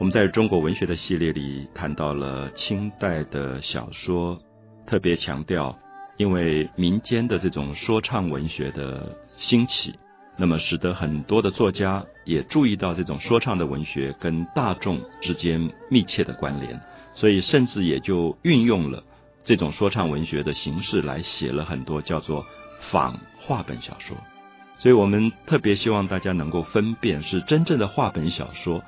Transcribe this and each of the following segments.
我们在中国文学的系列里谈到了清代的小说，特别强调，因为民间的这种说唱文学的兴起，那么使得很多的作家也注意到这种说唱的文学跟大众之间密切的关联，所以甚至也就运用了这种说唱文学的形式来写了很多叫做仿话本小说。所以我们特别希望大家能够分辨，是真正的话本小说。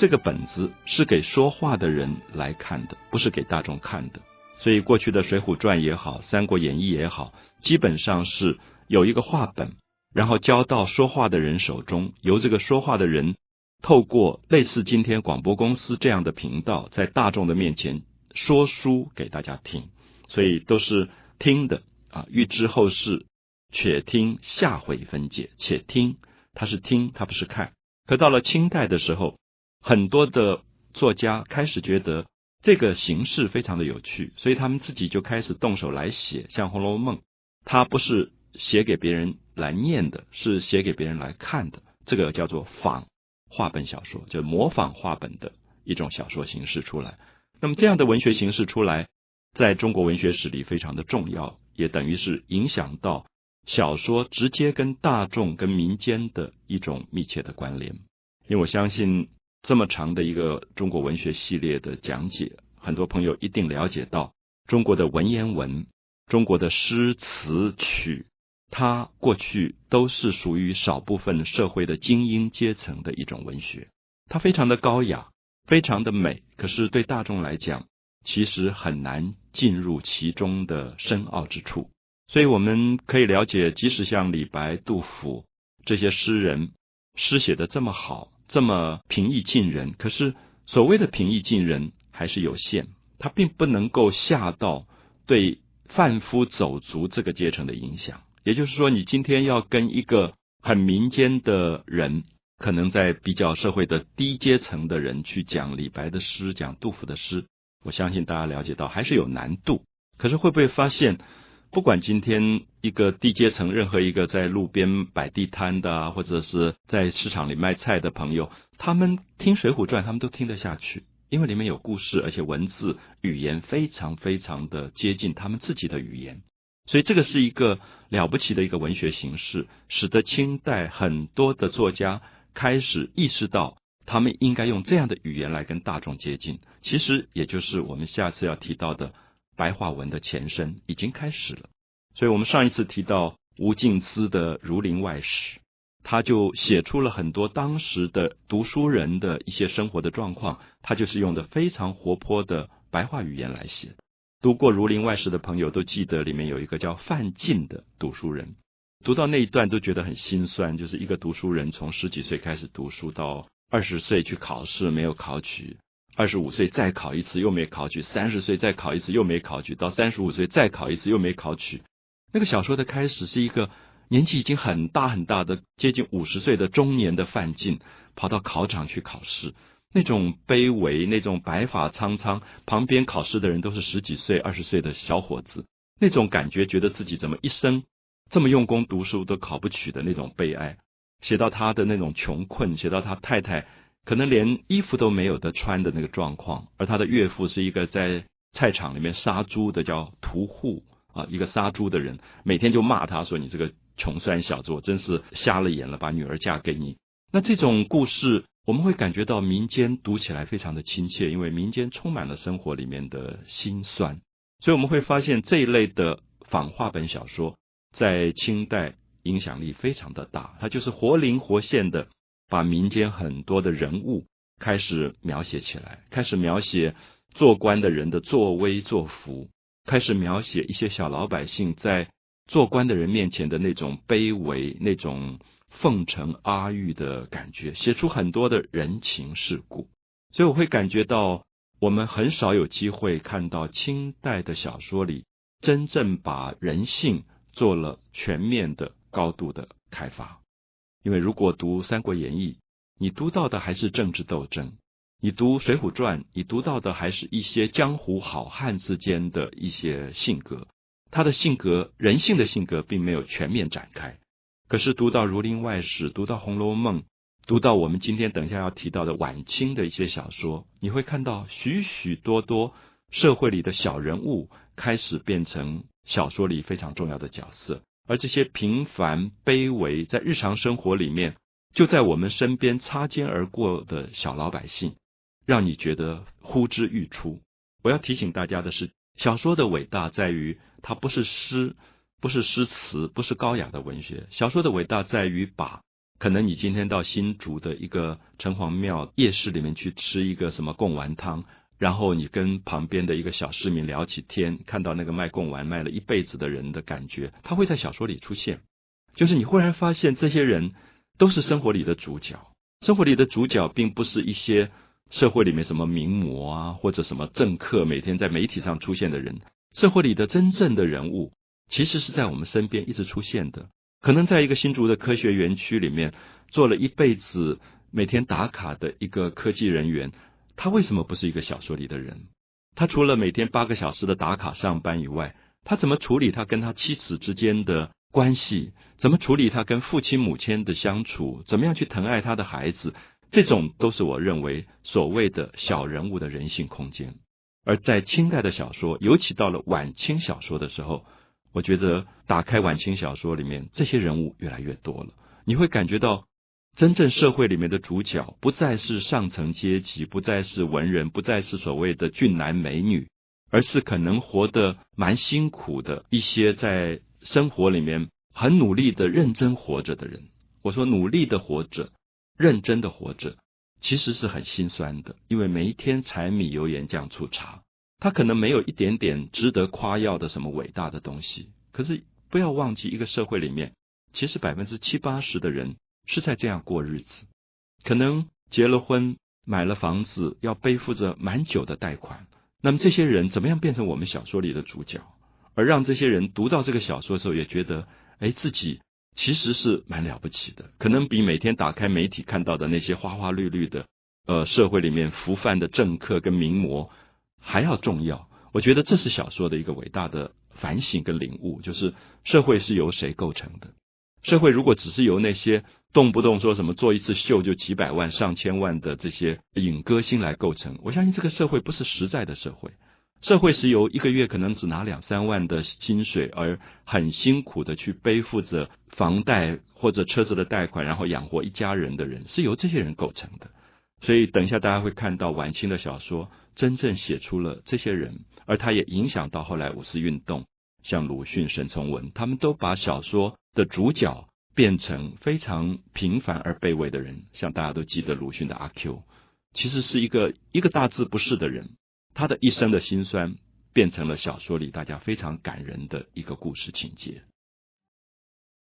这个本子是给说话的人来看的，不是给大众看的。所以过去的《水浒传》也好，《三国演义》也好，基本上是有一个话本，然后交到说话的人手中，由这个说话的人透过类似今天广播公司这样的频道，在大众的面前说书给大家听。所以都是听的啊，欲知后事，且听下回分解。且听，他是听，他不是看。可到了清代的时候。很多的作家开始觉得这个形式非常的有趣，所以他们自己就开始动手来写。像《红楼梦》，它不是写给别人来念的，是写给别人来看的。这个叫做仿话本小说，就模仿话本的一种小说形式出来。那么这样的文学形式出来，在中国文学史里非常的重要，也等于是影响到小说直接跟大众、跟民间的一种密切的关联。因为我相信。这么长的一个中国文学系列的讲解，很多朋友一定了解到，中国的文言文、中国的诗词曲，它过去都是属于少部分社会的精英阶层的一种文学，它非常的高雅，非常的美，可是对大众来讲，其实很难进入其中的深奥之处。所以我们可以了解，即使像李白、杜甫这些诗人，诗写的这么好。这么平易近人，可是所谓的平易近人还是有限，它并不能够下到对贩夫走卒这个阶层的影响。也就是说，你今天要跟一个很民间的人，可能在比较社会的低阶层的人去讲李白的诗、讲杜甫的诗，我相信大家了解到还是有难度。可是会不会发现？不管今天一个低阶层，任何一个在路边摆地摊的，或者是在市场里卖菜的朋友，他们听《水浒传》，他们都听得下去，因为里面有故事，而且文字语言非常非常的接近他们自己的语言，所以这个是一个了不起的一个文学形式，使得清代很多的作家开始意识到，他们应该用这样的语言来跟大众接近。其实也就是我们下次要提到的。白话文的前身已经开始了，所以我们上一次提到吴敬梓的《儒林外史》，他就写出了很多当时的读书人的一些生活的状况，他就是用的非常活泼的白话语言来写。读过《儒林外史》的朋友都记得，里面有一个叫范进的读书人，读到那一段都觉得很心酸，就是一个读书人从十几岁开始读书，到二十岁去考试没有考取。二十五岁再考一次又没考取，三十岁再考一次又没考取，到三十五岁再考一次又没考取。那个小说的开始是一个年纪已经很大很大的接近五十岁的中年的范进，跑到考场去考试，那种卑微，那种白发苍苍，旁边考试的人都是十几岁、二十岁的小伙子，那种感觉，觉得自己怎么一生这么用功读书都考不取的那种悲哀。写到他的那种穷困，写到他太太。可能连衣服都没有的穿的那个状况，而他的岳父是一个在菜场里面杀猪的，叫屠户啊，一个杀猪的人，每天就骂他说：“你这个穷酸小子，我真是瞎了眼了，把女儿嫁给你。”那这种故事，我们会感觉到民间读起来非常的亲切，因为民间充满了生活里面的辛酸，所以我们会发现这一类的仿话本小说在清代影响力非常的大，它就是活灵活现的。把民间很多的人物开始描写起来，开始描写做官的人的作威作福，开始描写一些小老百姓在做官的人面前的那种卑微、那种奉承阿谀的感觉，写出很多的人情世故。所以我会感觉到，我们很少有机会看到清代的小说里真正把人性做了全面的、高度的开发。因为如果读《三国演义》，你读到的还是政治斗争；你读《水浒传》，你读到的还是一些江湖好汉之间的一些性格。他的性格、人性的性格并没有全面展开。可是读到《儒林外史》、读到《红楼梦》，读到我们今天等一下要提到的晚清的一些小说，你会看到许许多多社会里的小人物开始变成小说里非常重要的角色，而这些平凡卑微在日常生活里面就在我们身边擦肩而过的小老百姓，让你觉得呼之欲出。我要提醒大家的是，小说的伟大在于它不是诗。不是诗词，不是高雅的文学。小说的伟大在于把可能你今天到新竹的一个城隍庙夜市里面去吃一个什么贡丸汤，然后你跟旁边的一个小市民聊起天，看到那个卖贡丸卖了一辈子的人的感觉，他会在小说里出现。就是你忽然发现，这些人都是生活里的主角。生活里的主角并不是一些社会里面什么名模啊，或者什么政客每天在媒体上出现的人。社会里的真正的人物。其实是在我们身边一直出现的。可能在一个新竹的科学园区里面做了一辈子每天打卡的一个科技人员，他为什么不是一个小说里的人？他除了每天八个小时的打卡上班以外，他怎么处理他跟他妻子之间的关系？怎么处理他跟父亲母亲的相处？怎么样去疼爱他的孩子？这种都是我认为所谓的小人物的人性空间。而在清代的小说，尤其到了晚清小说的时候。我觉得打开晚清小说里面这些人物越来越多了，你会感觉到真正社会里面的主角不再是上层阶级，不再是文人，不再是所谓的俊男美女，而是可能活得蛮辛苦的一些在生活里面很努力的认真活着的人。我说努力的活着，认真的活着，其实是很心酸的，因为每一天柴米油盐酱醋茶。他可能没有一点点值得夸耀的什么伟大的东西，可是不要忘记，一个社会里面，其实百分之七八十的人是在这样过日子。可能结了婚，买了房子，要背负着蛮久的贷款。那么这些人怎么样变成我们小说里的主角，而让这些人读到这个小说的时候，也觉得，哎，自己其实是蛮了不起的。可能比每天打开媒体看到的那些花花绿绿的，呃，社会里面浮泛的政客跟名模。还要重要，我觉得这是小说的一个伟大的反省跟领悟，就是社会是由谁构成的？社会如果只是由那些动不动说什么做一次秀就几百万、上千万的这些影歌星来构成，我相信这个社会不是实在的社会。社会是由一个月可能只拿两三万的薪水，而很辛苦的去背负着房贷或者车子的贷款，然后养活一家人的人，是由这些人构成的。所以，等一下大家会看到晚清的小说。真正写出了这些人，而他也影响到后来五四运动，像鲁迅、沈从文，他们都把小说的主角变成非常平凡而卑微的人。像大家都记得鲁迅的阿 Q，其实是一个一个大字不识的人，他的一生的辛酸变成了小说里大家非常感人的一个故事情节。